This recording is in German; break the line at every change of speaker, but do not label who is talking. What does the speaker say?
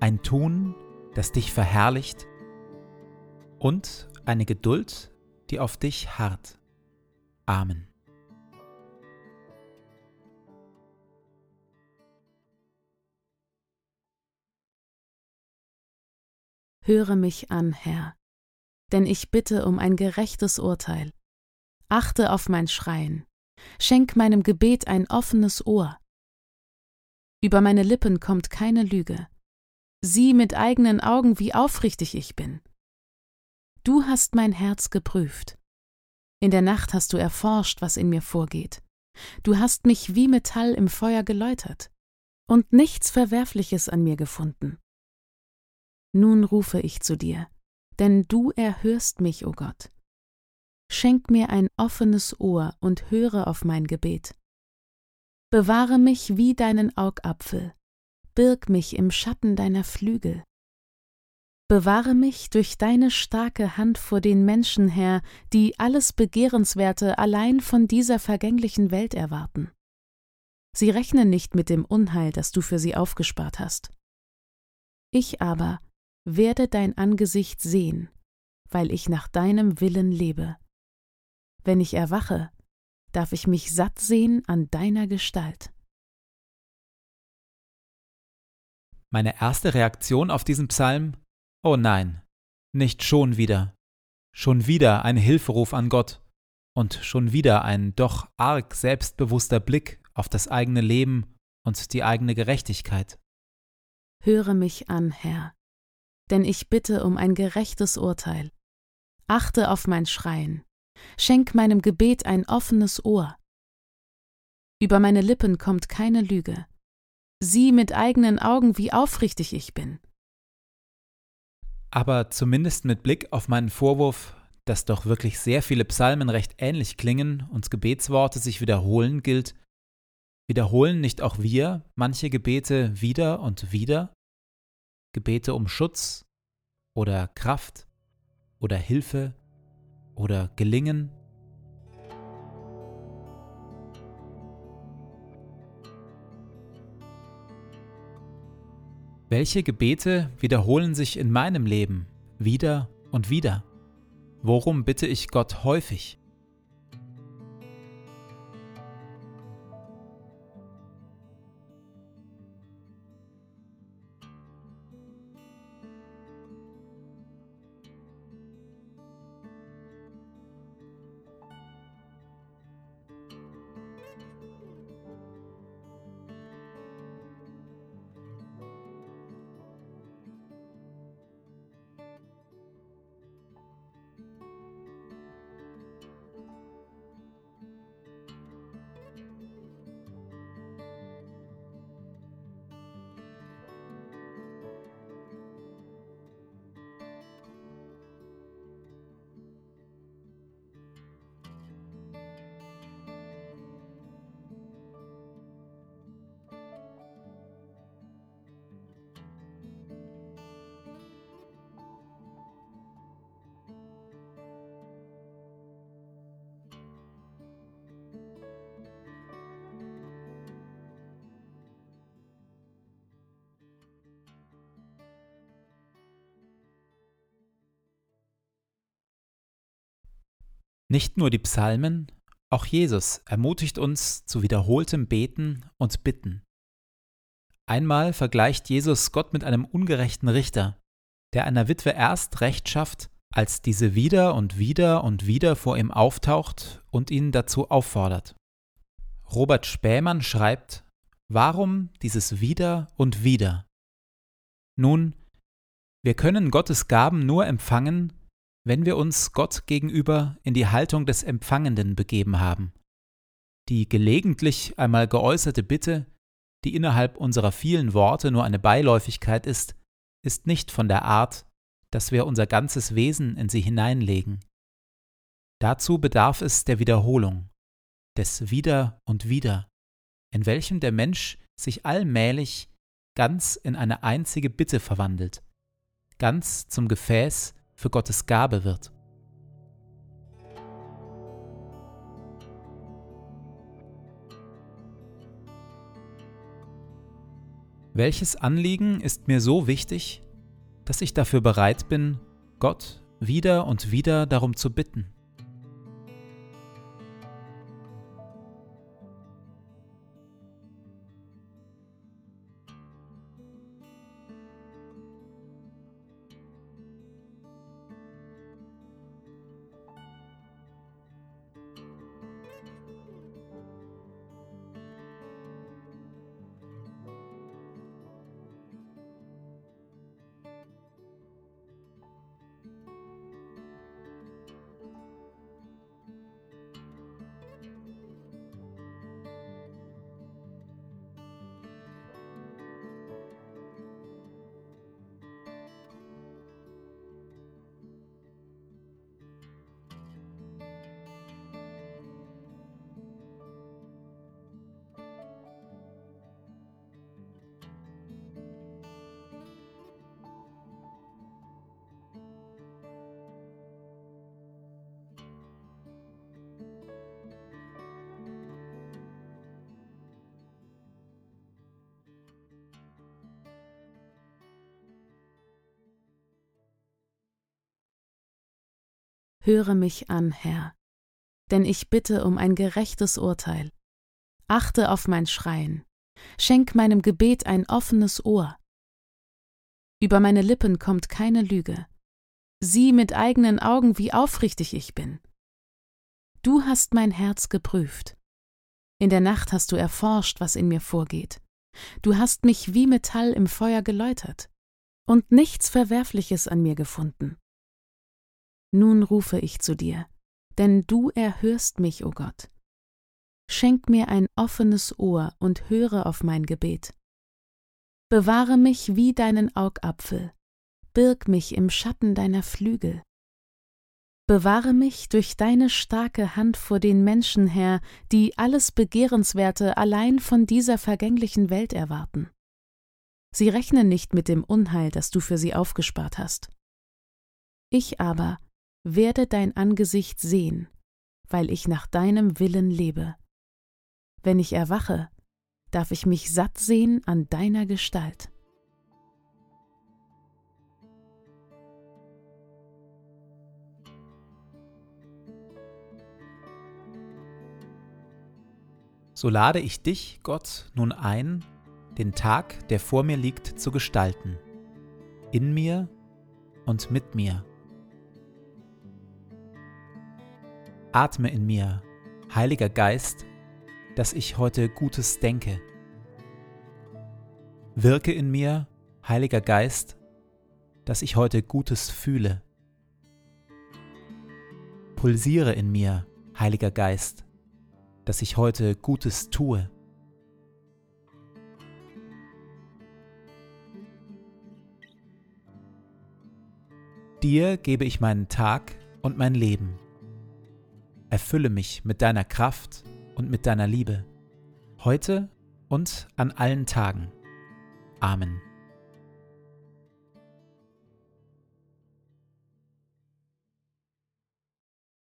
ein Tun, das dich verherrlicht und eine Geduld, die auf dich harrt. Amen.
Höre mich an, Herr, denn ich bitte um ein gerechtes Urteil. Achte auf mein Schreien, schenk meinem Gebet ein offenes Ohr. Über meine Lippen kommt keine Lüge, Sieh mit eigenen Augen, wie aufrichtig ich bin. Du hast mein Herz geprüft. In der Nacht hast du erforscht, was in mir vorgeht. Du hast mich wie Metall im Feuer geläutert und nichts Verwerfliches an mir gefunden. Nun rufe ich zu dir, denn du erhörst mich, o oh Gott. Schenk mir ein offenes Ohr und höre auf mein Gebet. Bewahre mich wie deinen Augapfel, birg mich im Schatten deiner Flügel. Bewahre mich durch deine starke Hand vor den Menschen, Herr, die alles Begehrenswerte allein von dieser vergänglichen Welt erwarten. Sie rechnen nicht mit dem Unheil, das du für sie aufgespart hast. Ich aber werde dein Angesicht sehen, weil ich nach deinem Willen lebe. Wenn ich erwache, darf ich mich satt sehen an deiner Gestalt.
Meine erste Reaktion auf diesen Psalm? Oh nein, nicht schon wieder. Schon wieder ein Hilferuf an Gott und schon wieder ein doch arg selbstbewusster Blick auf das eigene Leben und die eigene Gerechtigkeit.
Höre mich an, Herr, denn ich bitte um ein gerechtes Urteil. Achte auf mein Schreien, schenk meinem Gebet ein offenes Ohr. Über meine Lippen kommt keine Lüge, Sieh mit eigenen Augen, wie aufrichtig ich bin.
Aber zumindest mit Blick auf meinen Vorwurf, dass doch wirklich sehr viele Psalmen recht ähnlich klingen und Gebetsworte sich wiederholen, gilt, wiederholen nicht auch wir manche Gebete wieder und wieder? Gebete um Schutz oder Kraft oder Hilfe oder Gelingen? Welche Gebete wiederholen sich in meinem Leben wieder und wieder? Worum bitte ich Gott häufig? Nicht nur die Psalmen, auch Jesus ermutigt uns zu wiederholtem Beten und Bitten. Einmal vergleicht Jesus Gott mit einem ungerechten Richter, der einer Witwe erst Recht schafft, als diese wieder und wieder und wieder vor ihm auftaucht und ihn dazu auffordert. Robert Spähmann schreibt, Warum dieses wieder und wieder? Nun, wir können Gottes Gaben nur empfangen, wenn wir uns Gott gegenüber in die Haltung des Empfangenden begeben haben. Die gelegentlich einmal geäußerte Bitte, die innerhalb unserer vielen Worte nur eine Beiläufigkeit ist, ist nicht von der Art, dass wir unser ganzes Wesen in sie hineinlegen. Dazu bedarf es der Wiederholung, des Wieder und Wieder, in welchem der Mensch sich allmählich ganz in eine einzige Bitte verwandelt, ganz zum Gefäß für Gottes Gabe wird. Welches Anliegen ist mir so wichtig, dass ich dafür bereit bin, Gott wieder und wieder darum zu bitten?
Höre mich an, Herr, denn ich bitte um ein gerechtes Urteil. Achte auf mein Schreien, schenk meinem Gebet ein offenes Ohr. Über meine Lippen kommt keine Lüge. Sieh mit eigenen Augen, wie aufrichtig ich bin. Du hast mein Herz geprüft. In der Nacht hast du erforscht, was in mir vorgeht. Du hast mich wie Metall im Feuer geläutert und nichts Verwerfliches an mir gefunden. Nun rufe ich zu dir, denn du erhörst mich, o oh Gott. Schenk mir ein offenes Ohr und höre auf mein Gebet. Bewahre mich wie deinen Augapfel, birg mich im Schatten deiner Flügel. Bewahre mich durch deine starke Hand vor den Menschen her, die alles Begehrenswerte allein von dieser vergänglichen Welt erwarten. Sie rechnen nicht mit dem Unheil, das du für sie aufgespart hast. Ich aber werde dein Angesicht sehen, weil ich nach deinem Willen lebe. Wenn ich erwache, darf ich mich satt sehen an deiner Gestalt.
So lade ich dich, Gott, nun ein, den Tag, der vor mir liegt, zu gestalten, in mir und mit mir Atme in mir, Heiliger Geist, dass ich heute Gutes denke. Wirke in mir, Heiliger Geist, dass ich heute Gutes fühle. Pulsiere in mir, Heiliger Geist, dass ich heute Gutes tue. Dir gebe ich meinen Tag und mein Leben. Erfülle mich mit deiner Kraft und mit deiner Liebe, heute und an allen Tagen. Amen.